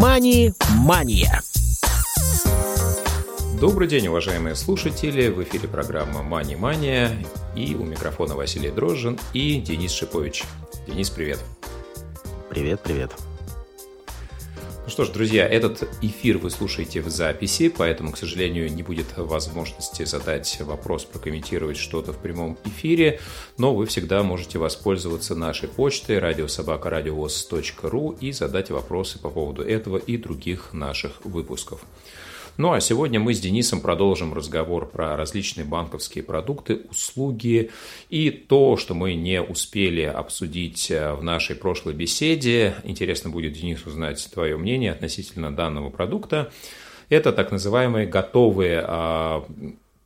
Мани-мания. Добрый день, уважаемые слушатели! В эфире программа «Мани-мания» и у микрофона Василий Дрожжин и Денис Шипович. Денис, привет! Привет, привет! Ну что ж, друзья, этот эфир вы слушаете в записи, поэтому, к сожалению, не будет возможности задать вопрос, прокомментировать что-то в прямом эфире, но вы всегда можете воспользоваться нашей почтой радиособакарадиовоз.ру и задать вопросы по поводу этого и других наших выпусков. Ну а сегодня мы с Денисом продолжим разговор про различные банковские продукты, услуги и то, что мы не успели обсудить э, в нашей прошлой беседе. Интересно будет, Денис, узнать твое мнение относительно данного продукта. Это так называемые готовые а,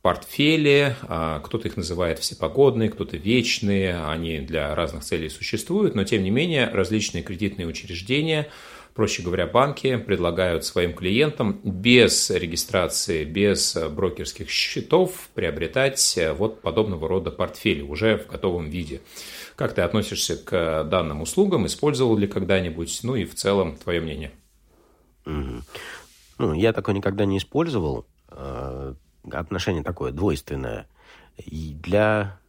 портфели, а, кто-то их называет всепогодные, кто-то вечные, они для разных целей существуют, но тем не менее различные кредитные учреждения – проще говоря, банки предлагают своим клиентам без регистрации, без брокерских счетов приобретать э, вот подобного рода портфели уже в готовом виде. Как ты относишься к данным услугам? Использовал ли когда-нибудь? Ну и в целом, твое мнение. Ну, я такое никогда не использовал. Э, отношение такое двойственное. И для Э,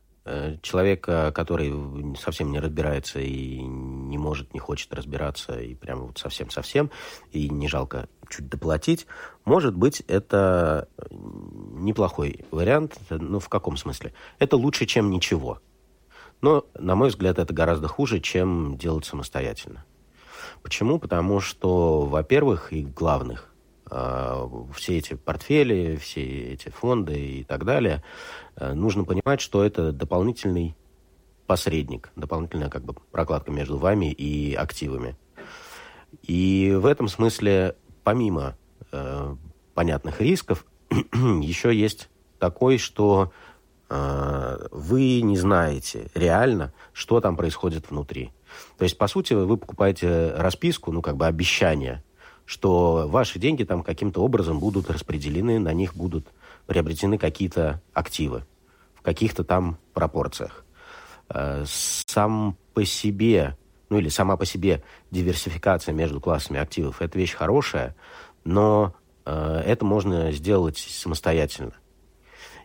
человека, который совсем не разбирается и не может, не хочет разбираться, и прям вот совсем-совсем, и не жалко чуть доплатить, может быть, это неплохой вариант. Ну, в каком смысле? Это лучше, чем ничего. Но, на мой взгляд, это гораздо хуже, чем делать самостоятельно. Почему? Потому что, во-первых, и главных, все эти портфели, все эти фонды и так далее, э, нужно понимать, что это дополнительный посредник, дополнительная как бы прокладка между вами и активами. И в этом смысле, помимо э, понятных рисков, еще есть такой, что э, вы не знаете реально, что там происходит внутри. То есть, по сути, вы покупаете расписку, ну, как бы обещание – что ваши деньги там каким-то образом будут распределены, на них будут приобретены какие-то активы в каких-то там пропорциях. Э, сам по себе, ну или сама по себе диверсификация между классами активов – это вещь хорошая, но э, это можно сделать самостоятельно.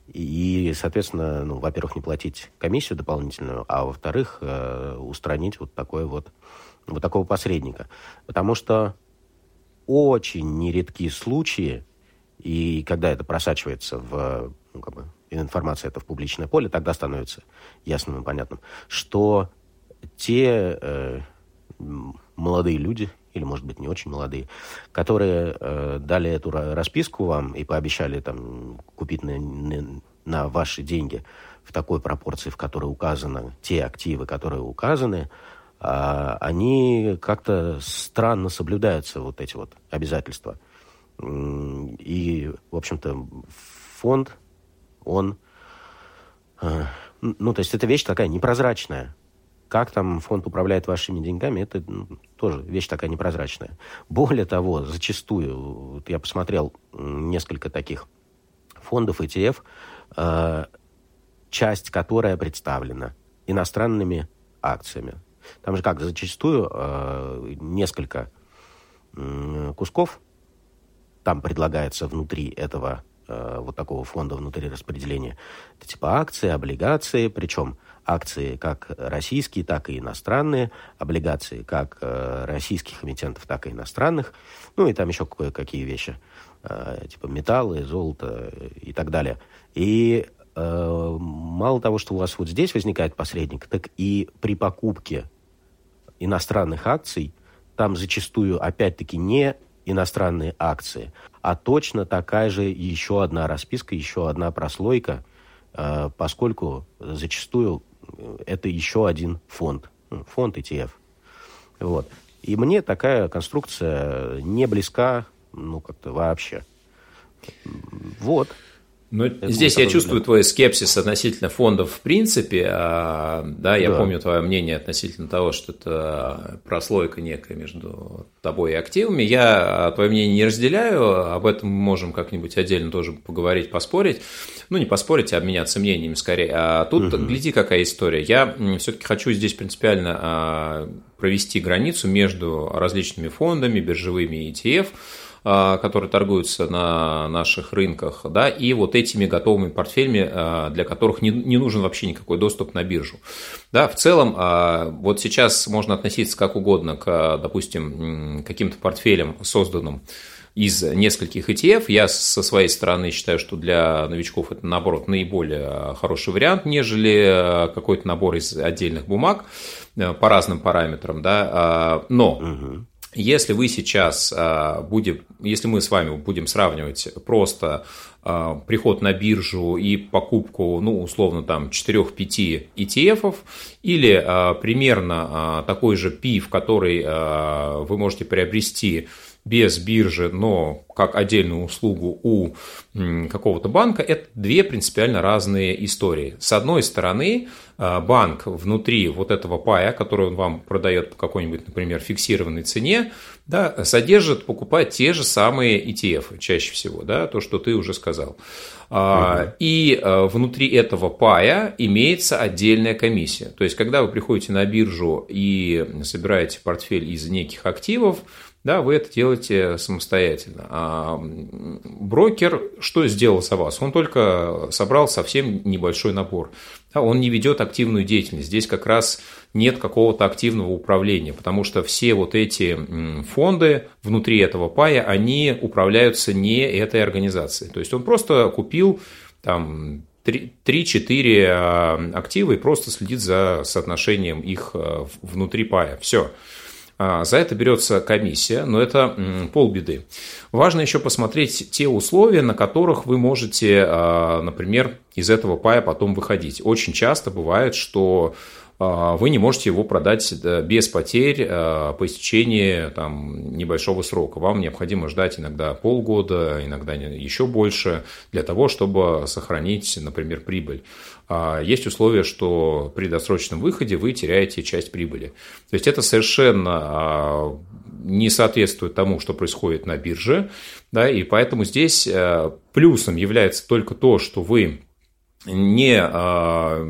И, соответственно, ну, во-первых, не платить комиссию дополнительную, а во-вторых, э, устранить вот такой вот, вот такого посредника. Потому что очень нередки случаи, и когда это просачивается в ну, как бы, информация это в публичное поле, тогда становится ясным и понятным, что те э, молодые люди, или, может быть, не очень молодые, которые э, дали эту расписку вам и пообещали там, купить на, на ваши деньги в такой пропорции, в которой указаны те активы, которые указаны, они как-то странно соблюдаются, вот эти вот обязательства. И, в общем-то, фонд, он... Э, ну, то есть это вещь такая непрозрачная. Как там фонд управляет вашими деньгами, это тоже вещь такая непрозрачная. Более того, зачастую, вот я посмотрел несколько таких фондов ETF, э, часть которая представлена иностранными акциями. Там же как, зачастую э, несколько э, кусков там предлагается внутри этого э, вот такого фонда внутри распределения. Это типа акции, облигации, причем акции как российские, так и иностранные, облигации как э, российских эмитентов, так и иностранных, ну и там еще кое-какие вещи, э, типа металлы, золото и так далее. И э, мало того, что у вас вот здесь возникает посредник, так и при покупке иностранных акций, там зачастую, опять-таки, не иностранные акции, а точно такая же еще одна расписка, еще одна прослойка, э, поскольку зачастую э, это еще один фонд, ну, фонд ETF. Вот. И мне такая конструкция не близка, ну, как-то вообще. Вот. Ну, здесь я чувствую твой скепсис относительно фондов в принципе. А, да, я да. помню твое мнение относительно того, что это прослойка некая между тобой и активами. Я твое мнение не разделяю, об этом мы можем как-нибудь отдельно тоже поговорить, поспорить. Ну, не поспорить, а обменяться мнениями скорее. А тут, угу. гляди, какая история. Я все-таки хочу здесь принципиально а, провести границу между различными фондами, биржевыми ETF, а, которые торгуются на наших рынках, да, и вот этими готовыми портфелями, а, для которых не, не нужен вообще никакой доступ на биржу. Да, в целом, а, вот сейчас можно относиться как угодно к, допустим, каким-то портфелям, созданным из нескольких ETF. Я со своей стороны считаю, что для новичков это, наоборот, наиболее хороший вариант, нежели какой-то набор из отдельных бумаг по разным параметрам. Да? Но угу. Если вы сейчас а, будем, если мы с вами будем сравнивать просто а, приход на биржу и покупку, ну, условно, там, 4-5 ETF, или а, примерно такой же PIF, который вы можете приобрести без биржи, но как отдельную услугу у какого-то банка, это две принципиально разные истории. С одной стороны, а, банк внутри вот этого пая, который он вам продает по какой-нибудь, например, фиксированной цене, да, содержит, покупает те же самые ETF чаще всего, да, то, что ты уже сказал. Угу. И а, внутри этого пая имеется отдельная комиссия. То есть, когда вы приходите на биржу и собираете портфель из неких активов, да, вы это делаете самостоятельно. А брокер что сделал за вас? Он только собрал совсем небольшой набор. Да, он не ведет активную деятельность. Здесь как раз нет какого-то активного управления, потому что все вот эти фонды внутри этого пая, они управляются не этой организацией. То есть он просто купил там 3-4 а, актива и просто следит за соотношением их а, внутри пая. Все. А, за это берется комиссия, но это полбеды. Важно еще посмотреть те условия, на которых вы можете, а, например, из этого пая потом выходить. Очень часто бывает, что а, вы не можете его продать без потерь по истечении там, небольшого срока. Вам необходимо ждать иногда полгода, иногда еще больше, для того, чтобы сохранить, например, прибыль. А есть условие, что при досрочном выходе вы теряете часть прибыли. То есть это совершенно а, не соответствует тому, что происходит на бирже, да, и поэтому здесь э, плюсом является только то, что вы не, а,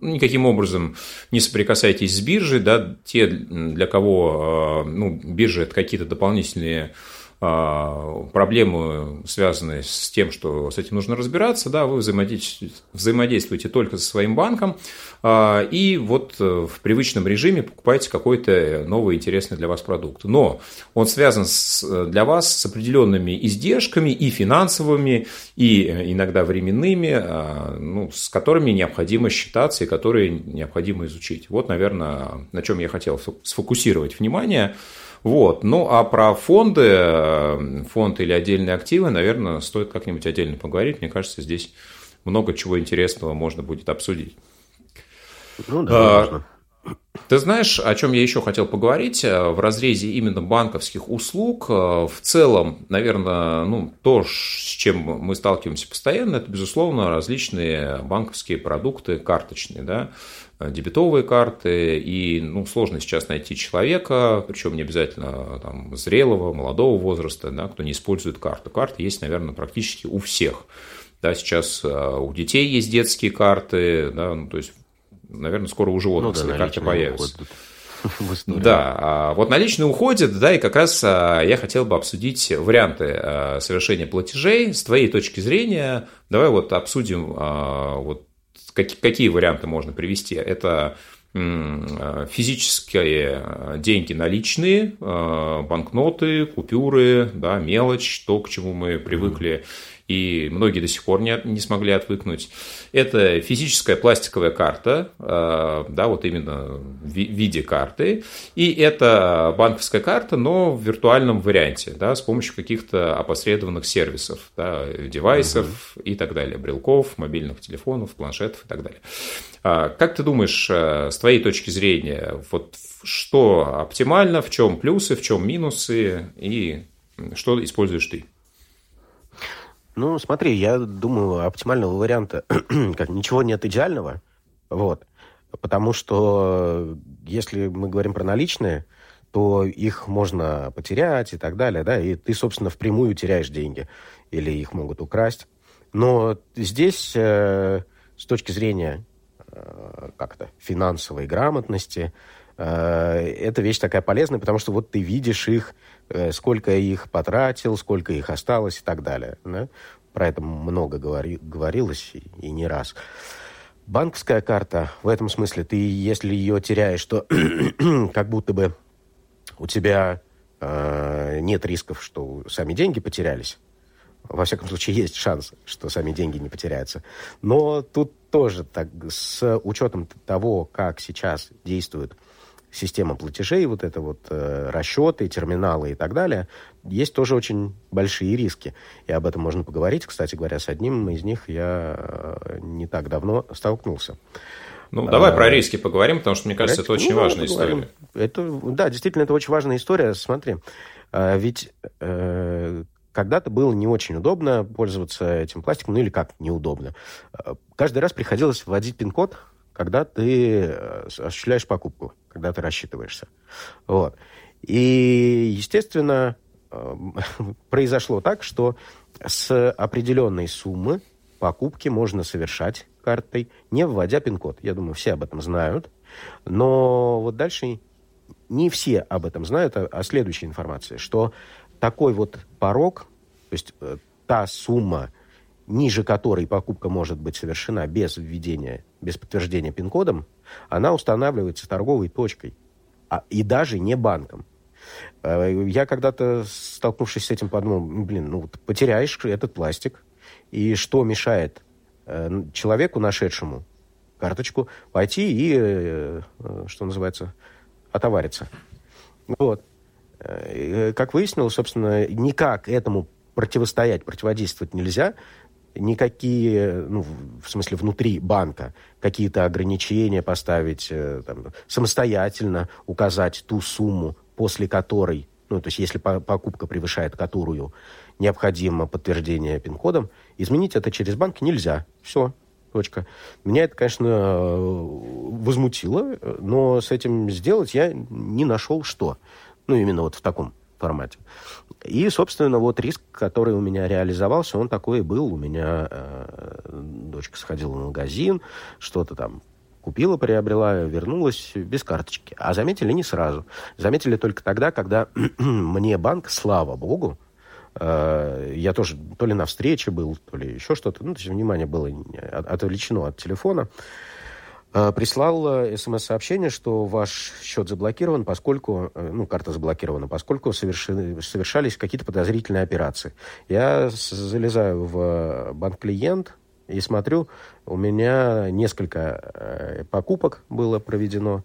никаким образом не соприкасаетесь с биржей, да, те, для кого ну, биржа – это какие-то дополнительные а, проблемы, связанные с тем, что с этим нужно разбираться, да, вы взаимодействуете, взаимодействуете только со своим банком, а, и вот э, в привычном режиме покупаете какой-то новый интересный для вас продукт. Но он связан с, для вас с определенными издержками и финансовыми, и э, иногда временными, а, ну, с которыми необходимо считаться и которые необходимо изучить. Вот, наверное, на чем я хотел сфокусировать внимание – вот. Ну, а про фонды, э, фонд или отдельные активы, наверное, стоит как-нибудь отдельно поговорить. Мне кажется, здесь много чего интересного можно будет обсудить. Ну да, а, Ты знаешь, о чем я еще хотел поговорить в разрезе именно банковских услуг? В целом, наверное, ну, то, с чем мы сталкиваемся постоянно, это, безусловно, различные банковские продукты карточные. Да? Э, дебетовые карты, и ну, сложно сейчас найти человека, причем не обязательно там, зрелого, молодого возраста, да, кто не использует карту. Карты есть, наверное, практически у всех. Да, сейчас э, у детей есть детские карты, да, ну, то есть, наверное, скоро у животных ну, да, карты появятся. Да, а вот наличные уходят, да, и как раз а, я хотел бы обсудить варианты совершения платежей с твоей точки зрения. Давай вот обсудим вот какие варианты можно привести? Это физические деньги наличные, банкноты, купюры, да, мелочь, то, к чему мы привыкли и многие до сих пор не, не смогли отвыкнуть. Это физическая пластиковая карта, э, да, вот именно в виде карты, и это банковская карта, но в виртуальном варианте, да, с помощью каких-то опосредованных сервисов, да, девайсов угу. и так далее, брелков, мобильных телефонов, планшетов и так далее. А как ты думаешь, э, с твоей точки зрения, вот что оптимально, в чем плюсы, в чем минусы и что используешь ты? Ну, смотри, я думаю, оптимального варианта, как ничего нет идеального, вот, потому что если мы говорим про наличные, то их можно потерять и так далее, да, и ты, собственно, впрямую теряешь деньги, или их могут украсть. Но здесь, э, с точки зрения э, как-то финансовой грамотности, э, эта вещь такая полезная, потому что вот ты видишь их, э, сколько их потратил, сколько их осталось и так далее. Да? Про это много говори, говорилось и, и не раз. Банковская карта, в этом смысле, ты, если ее теряешь, то как будто бы у тебя э, нет рисков, что сами деньги потерялись. Во всяком случае, есть шанс, что сами деньги не потеряются. Но тут тоже так, с учетом того, как сейчас действует система платежей, вот это вот э, расчеты, терминалы и так далее, есть тоже очень большие риски. И об этом можно поговорить. Кстати говоря, с одним из них я э, не так давно столкнулся. Ну, давай а, про риски поговорим, потому что, мне кажется, это очень ну, важная история. Это, да, действительно, это очень важная история. Смотри, а, ведь э, когда-то было не очень удобно пользоваться этим пластиком, ну или как неудобно. А, каждый раз приходилось вводить пин-код, когда ты э, осуществляешь покупку, когда ты рассчитываешься. Вот. И, естественно, э, произошло так, что с определенной суммы покупки можно совершать картой, не вводя пин-код. Я думаю, все об этом знают. Но вот дальше не все об этом знают, а, а следующая информация, что такой вот порог, то есть э, та сумма, ниже которой покупка может быть совершена без введения, без подтверждения пин-кодом, она устанавливается торговой точкой, а, и даже не банком. Э, я когда-то, столкнувшись с этим, подумал, блин, ну вот потеряешь этот пластик, и что мешает Э, человеку, нашедшему карточку, пойти и, э, что называется, отовариться. Вот. Как выяснилось, собственно, никак этому противостоять, противодействовать нельзя. Никакие, ну, в смысле, внутри банка какие-то ограничения поставить, там, самостоятельно указать ту сумму, после которой, ну, то есть если покупка превышает которую необходимо подтверждение пин-кодом, изменить это через банк нельзя. Все, точка. Меня это, конечно, возмутило, но с этим сделать я не нашел что. Ну, именно вот в таком формате. И, собственно, вот риск, который у меня реализовался, он такой и был. У меня э, дочка сходила в магазин, что-то там купила, приобрела, вернулась без карточки. А заметили не сразу. Заметили только тогда, когда мне банк, слава богу, Э, я тоже то ли на встрече был, то ли еще что-то. Ну, то есть внимание было отвлечено от телефона. Э, прислал смс-сообщение, что ваш счет заблокирован, поскольку, э, ну, карта заблокирована, поскольку совершили, совершались какие-то подозрительные операции. Я залезаю в банк-клиент и смотрю, у меня несколько покупок было проведено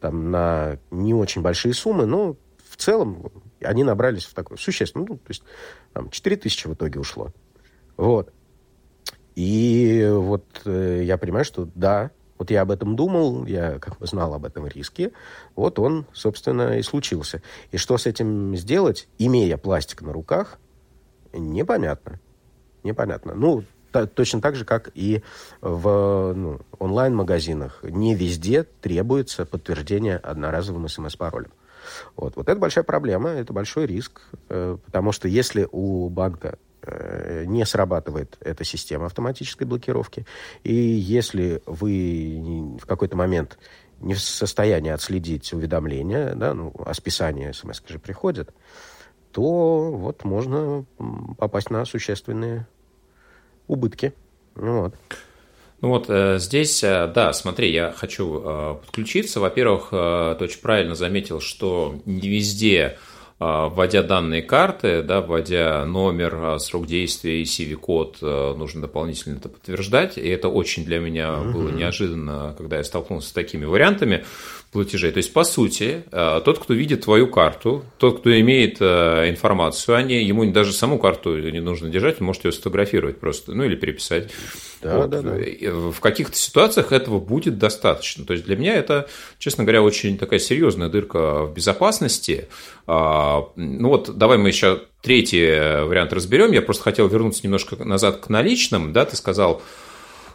там на не очень большие суммы, но в целом они набрались в такой существенный, ну, то есть там 4 тысячи в итоге ушло. Вот. И вот э, я понимаю, что да, вот я об этом думал, я как бы знал об этом риске. Вот он, собственно, и случился. И что с этим сделать, имея пластик на руках, непонятно. Непонятно. Ну, точно так же, как и в ну, онлайн-магазинах. Не везде требуется подтверждение одноразовым смс-паролем. Вот, вот это большая проблема, это большой риск, э, потому что если у банка не срабатывает эта система автоматической блокировки, и если вы в какой-то момент не в состоянии отследить уведомления, да, ну, а списание смс же приходит, то вот можно попасть на существенные убытки. Вот. Ну вот э, здесь, э, да, смотри, я хочу э, подключиться. Во-первых, ты очень правильно заметил, что не везде вводя данные карты, да, вводя номер, срок действия и CV-код, нужно дополнительно это подтверждать. И это очень для меня было неожиданно, когда я столкнулся с такими вариантами. Платежей. То есть, по сути, э, тот, кто видит твою карту, тот, кто имеет э, информацию о ней, ему даже саму карту не нужно держать, он может ее сфотографировать просто, ну или переписать. Да, вот. да, да. В каких-то ситуациях этого будет достаточно. То есть, для меня это, честно говоря, очень такая серьезная дырка в безопасности. А, ну вот, давай мы еще третий вариант разберем. Я просто хотел вернуться немножко назад к наличным. Да, ты сказал,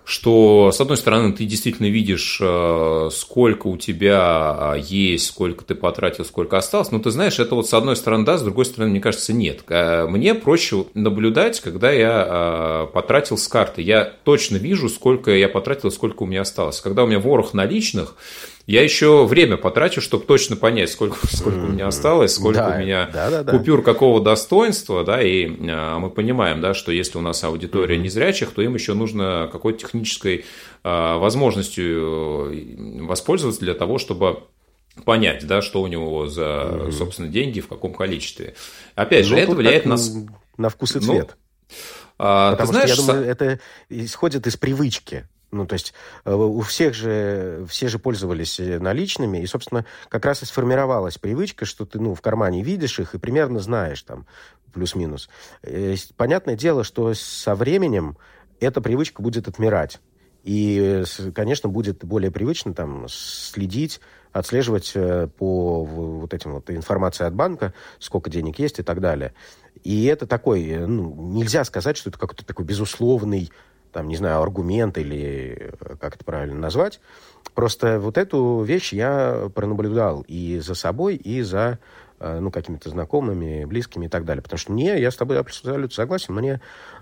что, с одной стороны, ты действительно видишь, э, сколько у тебя э, есть, сколько ты потратил, сколько осталось, но ты знаешь, это вот с одной стороны да, с другой стороны, мне кажется, нет. Э, мне проще наблюдать, когда я потратил с карты. Я точно вижу, сколько я потратил, сколько у меня осталось. Когда у меня ворох наличных, я еще время потрачу, чтобы точно понять, сколько, сколько у меня осталось, сколько да, у меня да, да, да. купюр какого достоинства, да, и а, мы понимаем, да, что если у нас аудитория незрячих, то им еще нужно какой-то технической а, возможностью э, воспользоваться для того, чтобы понять, да, что у него за, mm-hmm. собственно, деньги, в каком количестве. Опять же, ну, это влияет на... На вкус и ну, цвет. Ну, а, Потому ты знаешь, что, я думаю, это исходит из привычки. Ну, то есть э, у всех же, все же пользовались э, наличными, и, собственно, как раз и сформировалась привычка, что ты, ну, в кармане видишь их и примерно знаешь там плюс-минус. Э, понятное дело, что со временем эта привычка будет отмирать. И, конечно, будет более привычно там следить, отслеживать по вот этим вот информации от банка, сколько денег есть и так далее. И это такой, ну, нельзя сказать, что это какой-то такой безусловный там, не знаю, аргумент или э, как это правильно назвать. Просто вот эту вещь я пронаблюдал и за собой, и за э, ну, какими-то знакомыми, близкими и так далее. Потому что мне, я с тобой абсолютно согласен, мне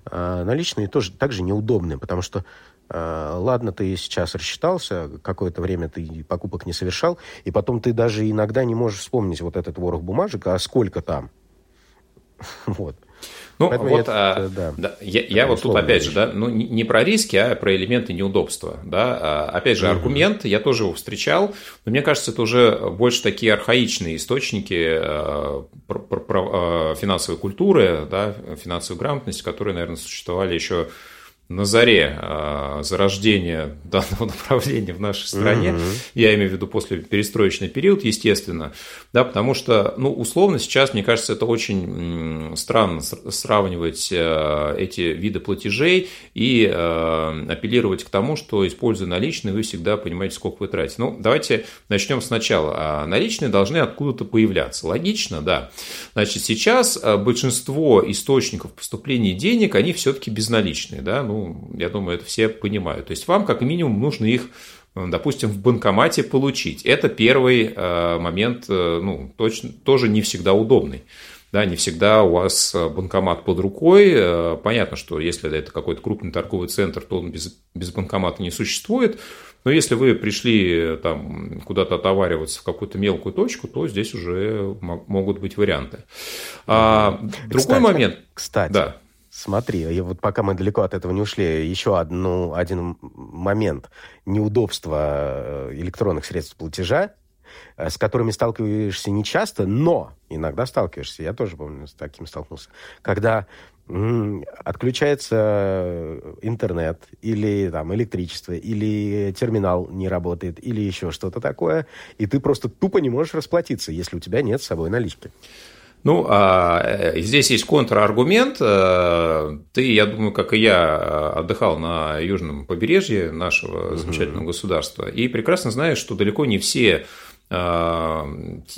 э, наличные тоже так же неудобны, потому что э, ладно, ты сейчас рассчитался, какое-то время ты покупок не совершал, и потом ты даже иногда не можешь вспомнить вот этот ворох бумажек, а сколько там. Вот. Ну, Поэтому вот, это, а, да, да, я, я вот тут опять вещь. же, да, ну, не про риски, а про элементы неудобства, да. А, опять же, аргумент, я тоже его встречал, но мне кажется, это уже больше такие архаичные источники а, про, про, про а, финансовой культуры, да, финансовой грамотности, которые, наверное, существовали еще на заре э, зарождения данного направления в нашей стране, угу. я имею в виду после перестроечный период, естественно, да, потому что, ну, условно сейчас, мне кажется, это очень странно сравнивать э, эти виды платежей и э, апеллировать к тому, что, используя наличные, вы всегда понимаете, сколько вы тратите. Ну, давайте начнем сначала. А наличные должны откуда-то появляться. Логично, да. Значит, сейчас большинство источников поступления денег, они все-таки безналичные, да, ну, я думаю, это все понимают. То есть вам как минимум нужно их допустим, в банкомате получить. Это первый э, момент, э, ну, точно, тоже не всегда удобный. Да, не всегда у вас банкомат под рукой. Э, понятно, что если это какой-то крупный торговый центр, то он без, без банкомата не существует. Но если вы пришли там куда-то отовариваться в какую-то мелкую точку, то здесь уже могут быть варианты. А, другой кстати, момент. Кстати, да. Смотри, я вот пока мы далеко от этого не ушли, еще одну, один момент неудобства э, электронных средств платежа, э, с которыми сталкиваешься не часто, но иногда сталкиваешься. Я тоже, помню, с таким столкнулся. Когда отключается интернет или там электричество, или терминал не работает, или еще что-то такое, и ты просто тупо не можешь расплатиться, если у тебя нет с собой налички. Ну, а э, здесь есть контраргумент. Э, ты, я думаю, как и я, отдыхал на южном побережье нашего замечательного государства и прекрасно знаешь, что далеко не все э,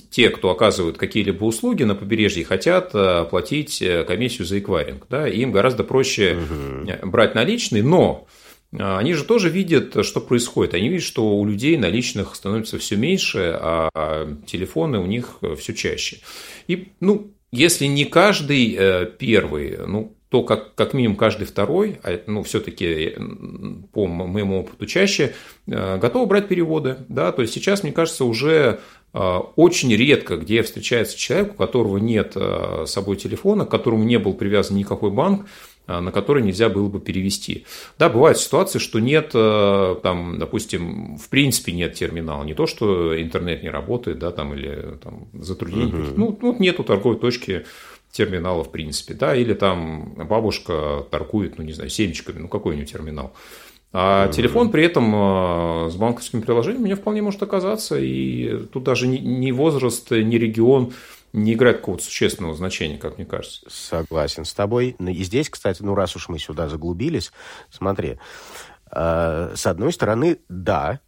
те, кто оказывают какие-либо услуги на побережье, хотят платить комиссию за эквайринг. Да? Им гораздо проще угу. брать наличные, но они же тоже видят, что происходит. Они видят, что у людей наличных становится все меньше, а телефоны у них все чаще. И, ну, если не каждый э, первый, ну, то как, как минимум каждый второй, а, ну, все-таки по моему опыту чаще, э, готовы брать переводы. Да? То есть сейчас, мне кажется, уже э, очень редко, где встречается человек, у которого нет с собой телефона, к которому не был привязан никакой банк, а, на который нельзя было бы перевести. Да, бывают ситуации, что нет, э, там, допустим, в принципе нет терминала. Не то, что интернет не работает, да, там, или там, затруднения. Угу. Ну, ну, нету торговой точки терминала в принципе, да, или там бабушка торгует, ну, не знаю, семечками, ну, какой у нее терминал. А mm-hmm. телефон при этом э, с банковским приложением мне вполне может оказаться, и тут даже ни возраст, ни регион не играет какого-то существенного значения, как мне кажется. Согласен с тобой. Ну, и здесь, кстати, ну раз уж мы сюда заглубились, смотри, э, с одной стороны, да,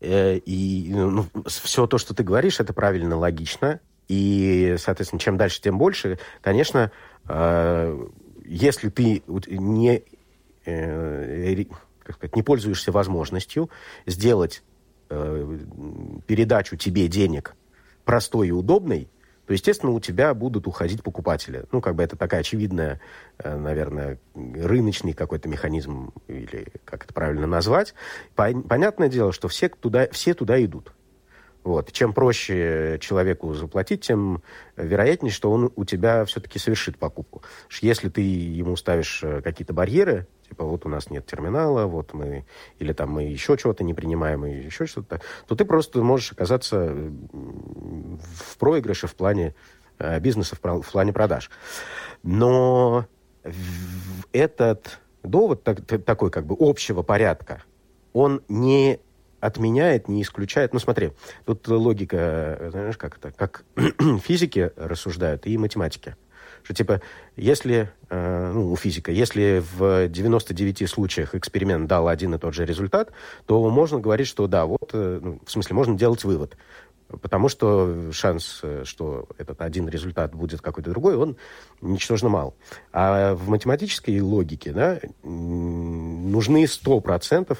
э, и ну, все то, что ты говоришь, это правильно, логично, и, соответственно, чем дальше, тем больше, конечно, э, если ты не как сказать, не пользуешься возможностью сделать передачу тебе денег простой и удобной, то, естественно, у тебя будут уходить покупатели. Ну, как бы это такая очевидная, э, наверное, рыночный какой-то механизм, или как это правильно назвать. Понятное дело, что все туда, все туда идут. Вот. Чем проще человеку заплатить, тем вероятнее, что он у тебя все-таки совершит покупку. Если ты ему ставишь э, какие-то барьеры, типа вот у нас нет терминала, вот мы, или там мы еще чего-то не принимаем, и еще что-то, то ты просто можешь оказаться в проигрыше в плане э, бизнеса, в плане продаж. Но этот довод так, такой как бы общего порядка, он не отменяет, не исключает. Ну, смотри, тут логика, знаешь, как это, как физики рассуждают и математики. Что, типа, если, э, ну, у физика, если в 99 случаях эксперимент дал один и тот же результат, то можно говорить, что да, вот, э, ну, в смысле, можно делать вывод. Потому что шанс, э, что этот один результат будет какой-то другой, он ничтожно мал. А в математической логике да, нужны 100%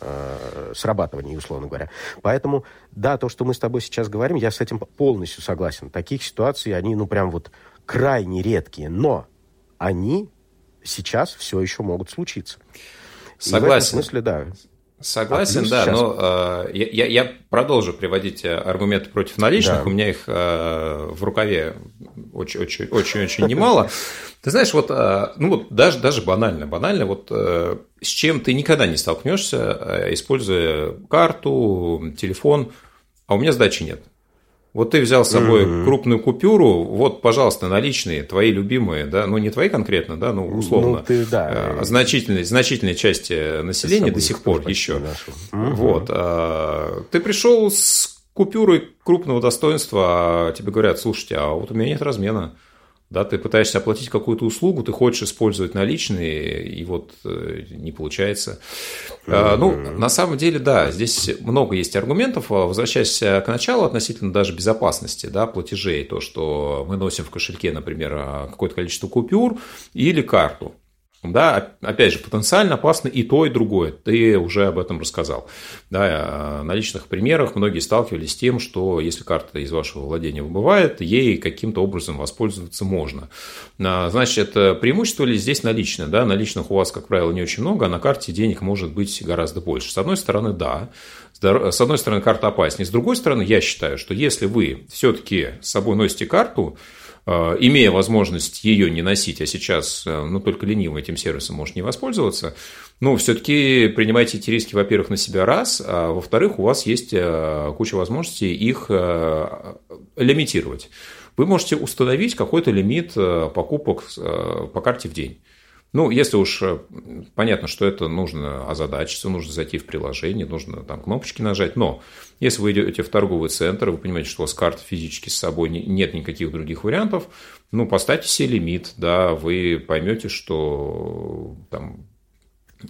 э, срабатывания, условно говоря. Поэтому, да, то, что мы с тобой сейчас говорим, я с этим полностью согласен. Таких ситуаций, они, ну, прям вот крайне редкие, но они сейчас все еще могут случиться. Согласен. И в этом смысле, да. Согласен, а да, сейчас... но э, я, я продолжу приводить э, аргументы против наличных, да. у меня их э, в рукаве очень-очень-очень немало. Ты знаешь, вот, э, ну вот даже, даже банально, банально, вот э, с чем ты никогда не столкнешься, э, используя карту, телефон, а у меня сдачи нет. Вот ты взял с собой mm-hmm. крупную купюру, вот, пожалуйста, наличные, твои любимые, да, ну не твои конкретно, да, ну условно, ну, ты, да, э, значительной, значительной части населения до сих пор еще. Mm-hmm. Вот, а, ты пришел с купюрой крупного достоинства, а тебе говорят, слушайте, а вот у меня нет размена да, ты пытаешься оплатить какую-то услугу, ты хочешь использовать наличные, и вот э, не получается. Mm-hmm. Ну, на самом деле, да, здесь много есть аргументов. Возвращаясь к началу относительно даже безопасности да, платежей, то, что мы носим в кошельке, например, какое-то количество купюр или карту. Да, опять же, потенциально опасно и то, и другое. Ты уже об этом рассказал. Да, на личных примерах многие сталкивались с тем, что если карта из вашего владения выбывает, ей каким-то образом воспользоваться можно. А, значит, преимущество ли здесь наличное? Да, наличных у вас, как правило, не очень много, а на карте денег может быть гораздо больше. С одной стороны, да. С одной стороны, карта опаснее. С другой стороны, я считаю, что если вы все-таки с собой носите карту, Э, имея возможность ее не носить, а сейчас э, ну, только ленивым этим сервисом может не воспользоваться, ну, все-таки принимайте эти риски, во-первых, на себя раз, а во-вторых, у вас есть э, куча возможностей их лимитировать. Вы можете установить какой-то лимит покупок по карте в день. Ну, если уж э, понятно, что это нужно озадачиться, нужно зайти в приложение, нужно там кнопочки нажать, но если вы идете в торговый центр, вы понимаете, что у вас карты физически с собой нет никаких других вариантов, ну, поставьте себе лимит, да, вы поймете, что там,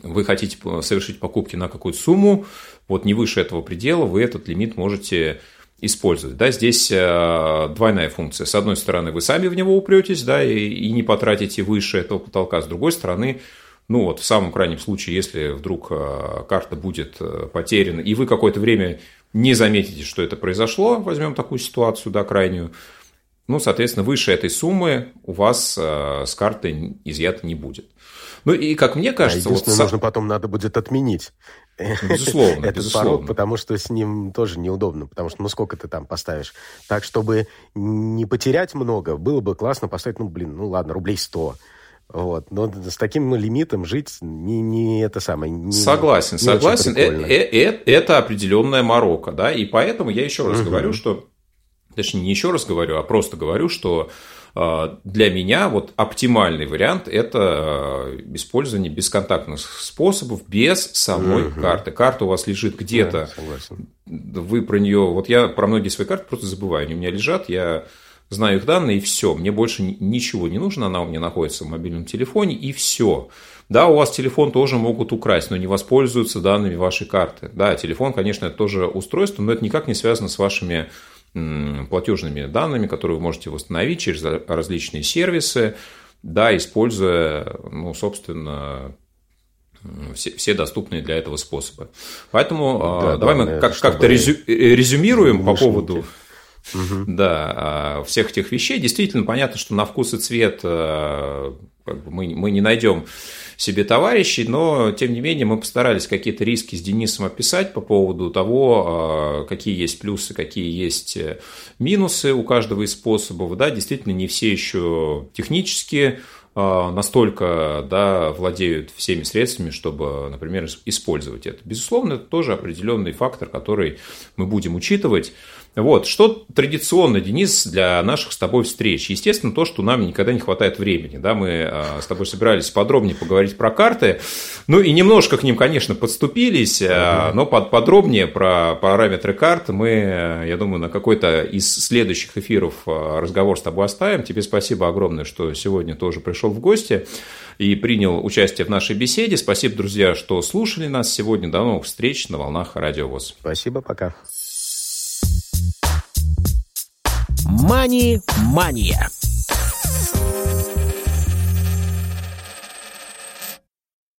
вы хотите совершить покупки на какую-то сумму, вот не выше этого предела, вы этот лимит можете использовать. Да, здесь э, двойная функция. С одной стороны, вы сами в него упретесь, да, и, и не потратите выше этого потолка. С другой стороны, ну вот в самом крайнем случае, если вдруг э, карта будет э, потеряна, и вы какое-то время не заметите, что это произошло, возьмем такую ситуацию, да, крайнюю, ну, соответственно, выше этой суммы у вас с карты изъято не будет. Ну и как мне кажется... А единственное, вот... нужно потом надо будет отменить Безусловно, этот безусловно. порог, потому что с ним тоже неудобно, потому что ну сколько ты там поставишь. Так, чтобы не потерять много, было бы классно поставить, ну, блин, ну ладно, рублей 100. Вот. Но с таким лимитом жить не, не это самое. Не, согласен, не согласен. Э, э, э, это определенная морока, да, и поэтому я еще раз угу. говорю, что точнее, не еще раз говорю, а просто говорю, что для меня вот оптимальный вариант – это а, использование бесконтактных способов без самой угу. карты. Карта у вас лежит где-то. Да, вы про нее… Вот я про многие свои карты просто забываю. Они у меня лежат, я знаю их данные, и все. Мне больше ничего не нужно, она у меня находится в мобильном телефоне, и все. Да, у вас телефон тоже могут украсть, но не воспользуются данными вашей карты. Да, телефон, конечно, это тоже устройство, но это никак не связано с вашими платежными данными, которые вы можете восстановить через различные сервисы, да, используя, ну, собственно, все, все доступные для этого способы. Поэтому да, давай да, мы как, как-то резю, э, резюмируем по поводу угу. да, а, всех этих вещей. Действительно, понятно, что на вкус и цвет э, как бы мы, мы не найдем себе товарищей, но, тем не менее, мы постарались какие-то риски с Денисом описать по поводу того, а, какие есть плюсы, какие есть э, минусы у каждого из способов. Да, действительно, не все еще технически а, настолько да, владеют всеми средствами, чтобы, например, использовать это. Безусловно, это тоже определенный фактор, который мы будем учитывать. Вот, что традиционно, Денис, для наших с тобой встреч? Естественно, то, что нам никогда не хватает времени. Да, мы а, с тобой собирались подробнее поговорить про карты. Ну и немножко к ним, конечно, подступились, mm но под, подробнее про параметры карт мы, я думаю, на какой-то из следующих эфиров а, разговор с тобой оставим. Тебе спасибо огромное, что сегодня тоже пришел в гости и принял участие в нашей беседе. Спасибо, друзья, что слушали нас сегодня. До новых встреч на волнах Радио ВОЗ. Спасибо, пока. Мани-мания.